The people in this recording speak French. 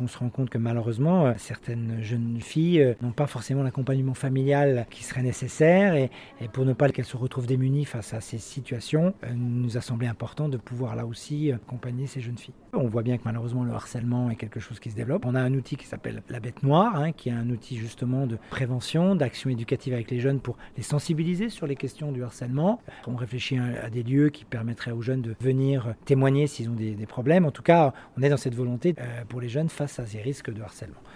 On se rend compte que malheureusement, certaines jeunes filles n'ont pas forcément l'accompagnement familial qui serait nécessaire et, pour ne pas qu'elles se retrouvent démunies face à ces situations, il nous a semblé important de pouvoir là aussi accompagner ces jeunes filles. On voit bien que malheureusement le harcèlement est quelque chose qui se développe. On a un outil qui s'appelle la bête noire, hein, qui est un outil justement de prévention, d'action éducative avec les jeunes pour les sensibiliser sur les questions du harcèlement. On réfléchit à des lieux qui permettraient aux jeunes de venir témoigner s'ils ont des, problèmes. En tout cas, on est dans cette volonté euh, pour les jeunes face à ces risques de harcèlement.